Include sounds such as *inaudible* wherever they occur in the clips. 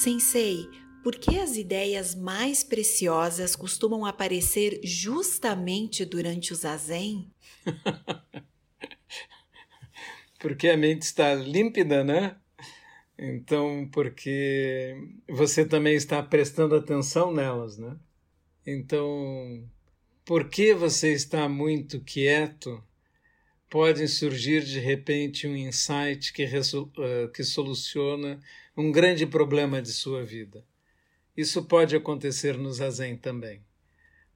Sensei, por que as ideias mais preciosas costumam aparecer justamente durante o zazen? *laughs* porque a mente está límpida, né? Então, porque você também está prestando atenção nelas, né? Então, porque você está muito quieto, pode surgir de repente um insight que, uh, que soluciona um grande problema de sua vida. Isso pode acontecer no zazen também.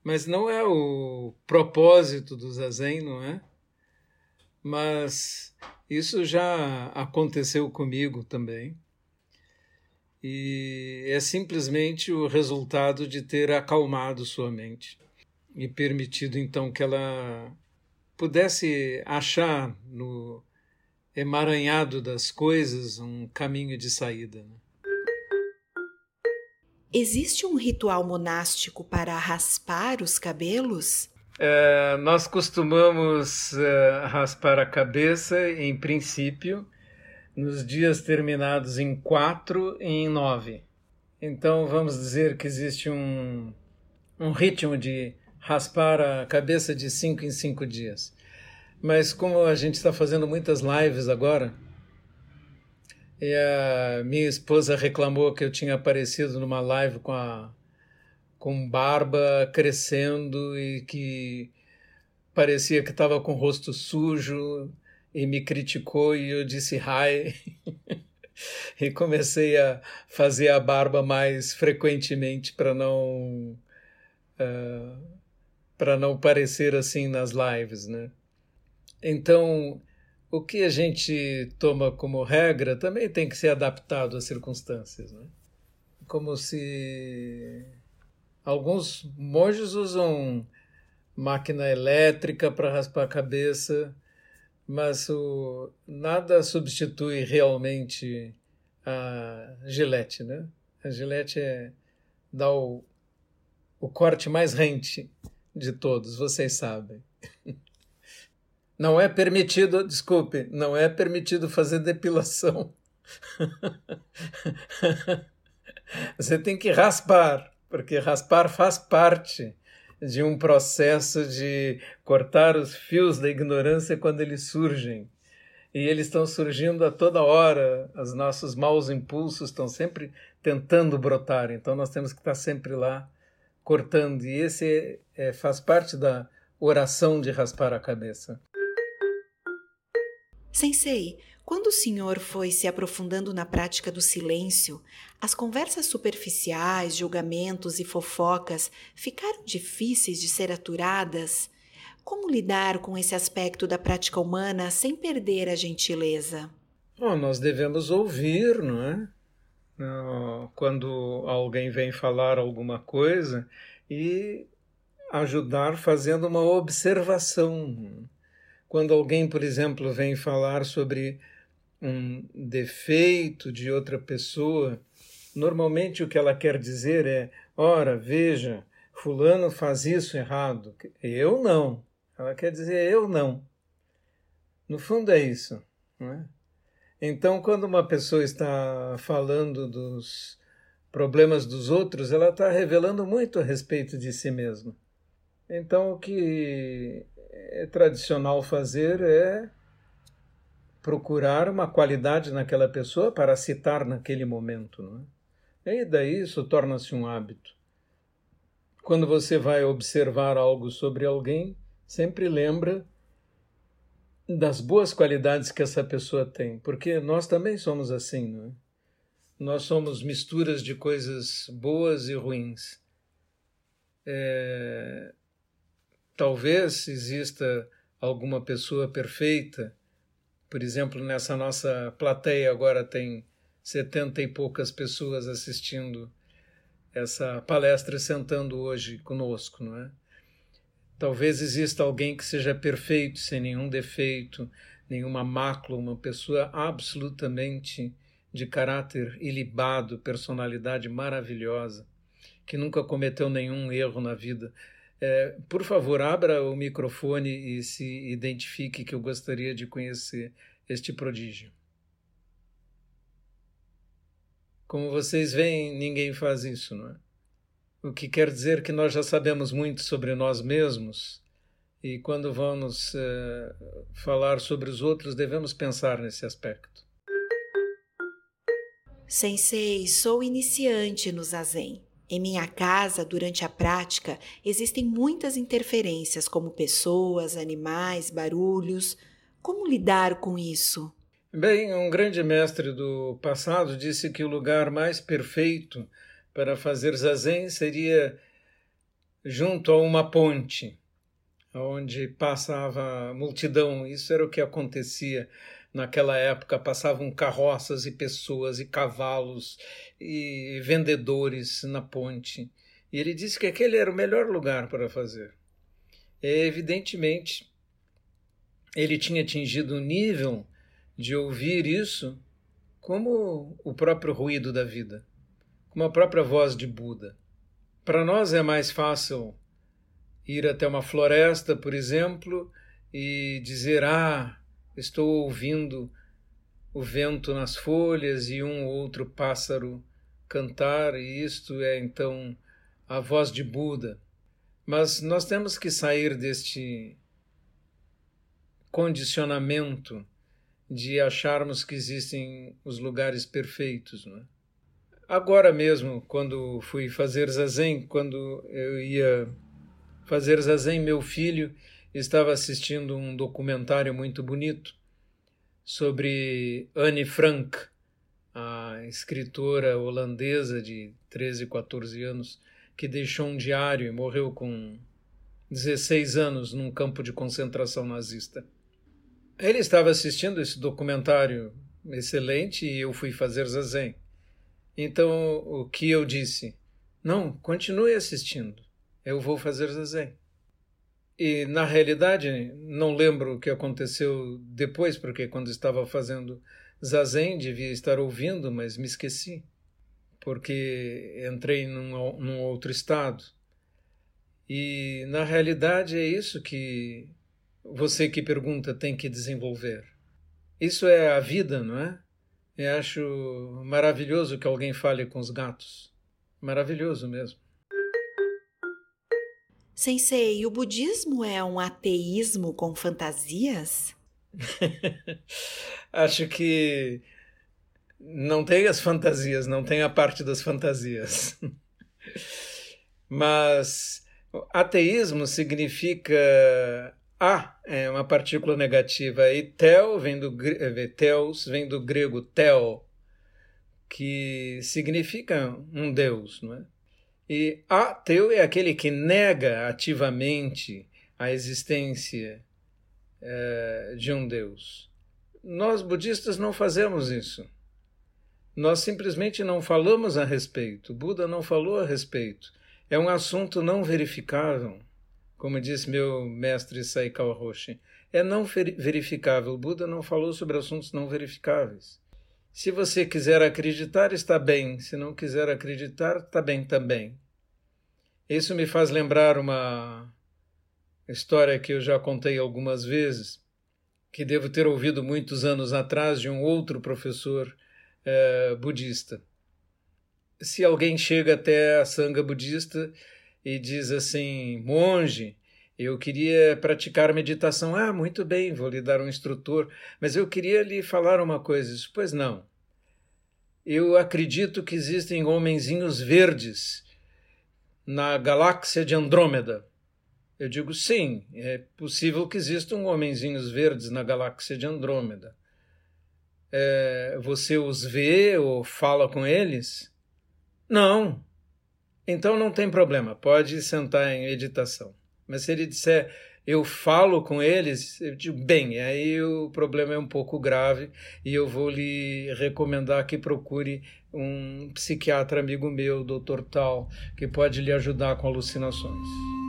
Mas não é o propósito do zazen, não é? Mas isso já aconteceu comigo também. E é simplesmente o resultado de ter acalmado sua mente e permitido então que ela pudesse achar no emaranhado das coisas um caminho de saída. Né? Existe um ritual monástico para raspar os cabelos? É, nós costumamos é, raspar a cabeça, em princípio, nos dias terminados em 4 e em 9. Então vamos dizer que existe um, um ritmo de raspar a cabeça de 5 em 5 dias. Mas como a gente está fazendo muitas lives agora, e a minha esposa reclamou que eu tinha aparecido numa live com a com barba crescendo e que parecia que estava com o rosto sujo e me criticou e eu disse hi *laughs* e comecei a fazer a barba mais frequentemente para não uh, para não parecer assim nas lives, né? Então o que a gente toma como regra também tem que ser adaptado às circunstâncias. Né? Como se alguns monges usam máquina elétrica para raspar a cabeça, mas o, nada substitui realmente a gilete. Né? A gilete é, dá o, o corte mais rente de todos, vocês sabem. Não é permitido, desculpe, não é permitido fazer depilação. *laughs* Você tem que raspar, porque raspar faz parte de um processo de cortar os fios da ignorância quando eles surgem. E eles estão surgindo a toda hora, os nossos maus impulsos estão sempre tentando brotar, então nós temos que estar sempre lá cortando. E esse é, faz parte da oração de raspar a cabeça. Sensei, quando o senhor foi se aprofundando na prática do silêncio, as conversas superficiais, julgamentos e fofocas ficaram difíceis de ser aturadas? Como lidar com esse aspecto da prática humana sem perder a gentileza? Bom, nós devemos ouvir, não é? Quando alguém vem falar alguma coisa e ajudar fazendo uma observação quando alguém, por exemplo, vem falar sobre um defeito de outra pessoa, normalmente o que ela quer dizer é: ora, veja, Fulano faz isso errado. Eu não. Ela quer dizer eu não. No fundo é isso. Não é? Então, quando uma pessoa está falando dos problemas dos outros, ela está revelando muito a respeito de si mesma. Então, o que é tradicional fazer é procurar uma qualidade naquela pessoa para citar naquele momento. Não é? E daí isso torna-se um hábito. Quando você vai observar algo sobre alguém, sempre lembra das boas qualidades que essa pessoa tem, porque nós também somos assim, não é? Nós somos misturas de coisas boas e ruins. É, Talvez exista alguma pessoa perfeita, por exemplo, nessa nossa plateia agora tem setenta e poucas pessoas assistindo essa palestra sentando hoje conosco, não é? Talvez exista alguém que seja perfeito, sem nenhum defeito, nenhuma mácula, uma pessoa absolutamente de caráter ilibado, personalidade maravilhosa, que nunca cometeu nenhum erro na vida, é, por favor, abra o microfone e se identifique que eu gostaria de conhecer este prodígio. Como vocês veem, ninguém faz isso, não é? O que quer dizer que nós já sabemos muito sobre nós mesmos e quando vamos uh, falar sobre os outros, devemos pensar nesse aspecto. Sensei, sou iniciante no zazen. Em minha casa, durante a prática, existem muitas interferências, como pessoas, animais, barulhos. Como lidar com isso? Bem, um grande mestre do passado disse que o lugar mais perfeito para fazer zazen seria junto a uma ponte, onde passava multidão. Isso era o que acontecia naquela época. Passavam carroças e pessoas e cavalos e vendedores na ponte. E ele disse que aquele era o melhor lugar para fazer. E, evidentemente, ele tinha atingido um nível de ouvir isso como o próprio ruído da vida, como a própria voz de Buda. Para nós é mais fácil ir até uma floresta, por exemplo, e dizer: Ah, estou ouvindo o vento nas folhas e um ou outro pássaro cantar, e isto é então a voz de Buda. Mas nós temos que sair deste condicionamento de acharmos que existem os lugares perfeitos. Não é? Agora mesmo, quando fui fazer zazen, quando eu ia fazer zazen, meu filho estava assistindo um documentário muito bonito sobre Anne Frank, a escritora holandesa de 13, 14 anos, que deixou um diário e morreu com 16 anos num campo de concentração nazista. Ele estava assistindo esse documentário excelente e eu fui fazer zazen. Então, o que eu disse? Não, continue assistindo. Eu vou fazer zazen. E, na realidade, não lembro o que aconteceu depois, porque quando estava fazendo zazen devia estar ouvindo, mas me esqueci, porque entrei num, num outro estado. E, na realidade, é isso que você que pergunta tem que desenvolver. Isso é a vida, não é? Eu acho maravilhoso que alguém fale com os gatos. Maravilhoso mesmo. Sensei, o budismo é um ateísmo com fantasias? *laughs* acho que não tem as fantasias, não tem a parte das fantasias. *laughs* Mas ateísmo significa a é uma partícula negativa e tel vem do eh, teos vem do grego tel, que significa um deus, não é? E ateu é aquele que nega ativamente a existência é, de um deus. Nós budistas não fazemos isso. Nós simplesmente não falamos a respeito. Buda não falou a respeito. É um assunto não verificável como disse meu mestre Saikao Roshi, é não verificável. O Buda não falou sobre assuntos não verificáveis. Se você quiser acreditar, está bem. Se não quiser acreditar, está bem também. Isso me faz lembrar uma história que eu já contei algumas vezes, que devo ter ouvido muitos anos atrás de um outro professor eh, budista. Se alguém chega até a sanga budista e diz assim: monge, eu queria praticar meditação. Ah, muito bem, vou lhe dar um instrutor, mas eu queria lhe falar uma coisa. Pois não. Eu acredito que existem homenzinhos verdes na galáxia de Andrômeda. Eu digo sim, é possível que existam homenzinhos verdes na galáxia de Andrômeda. É, você os vê ou fala com eles? Não, então não tem problema, pode sentar em meditação. Mas se ele disser eu falo com eles, eu digo, bem, aí o problema é um pouco grave e eu vou lhe recomendar que procure um psiquiatra amigo meu, doutor Tal, que pode lhe ajudar com alucinações.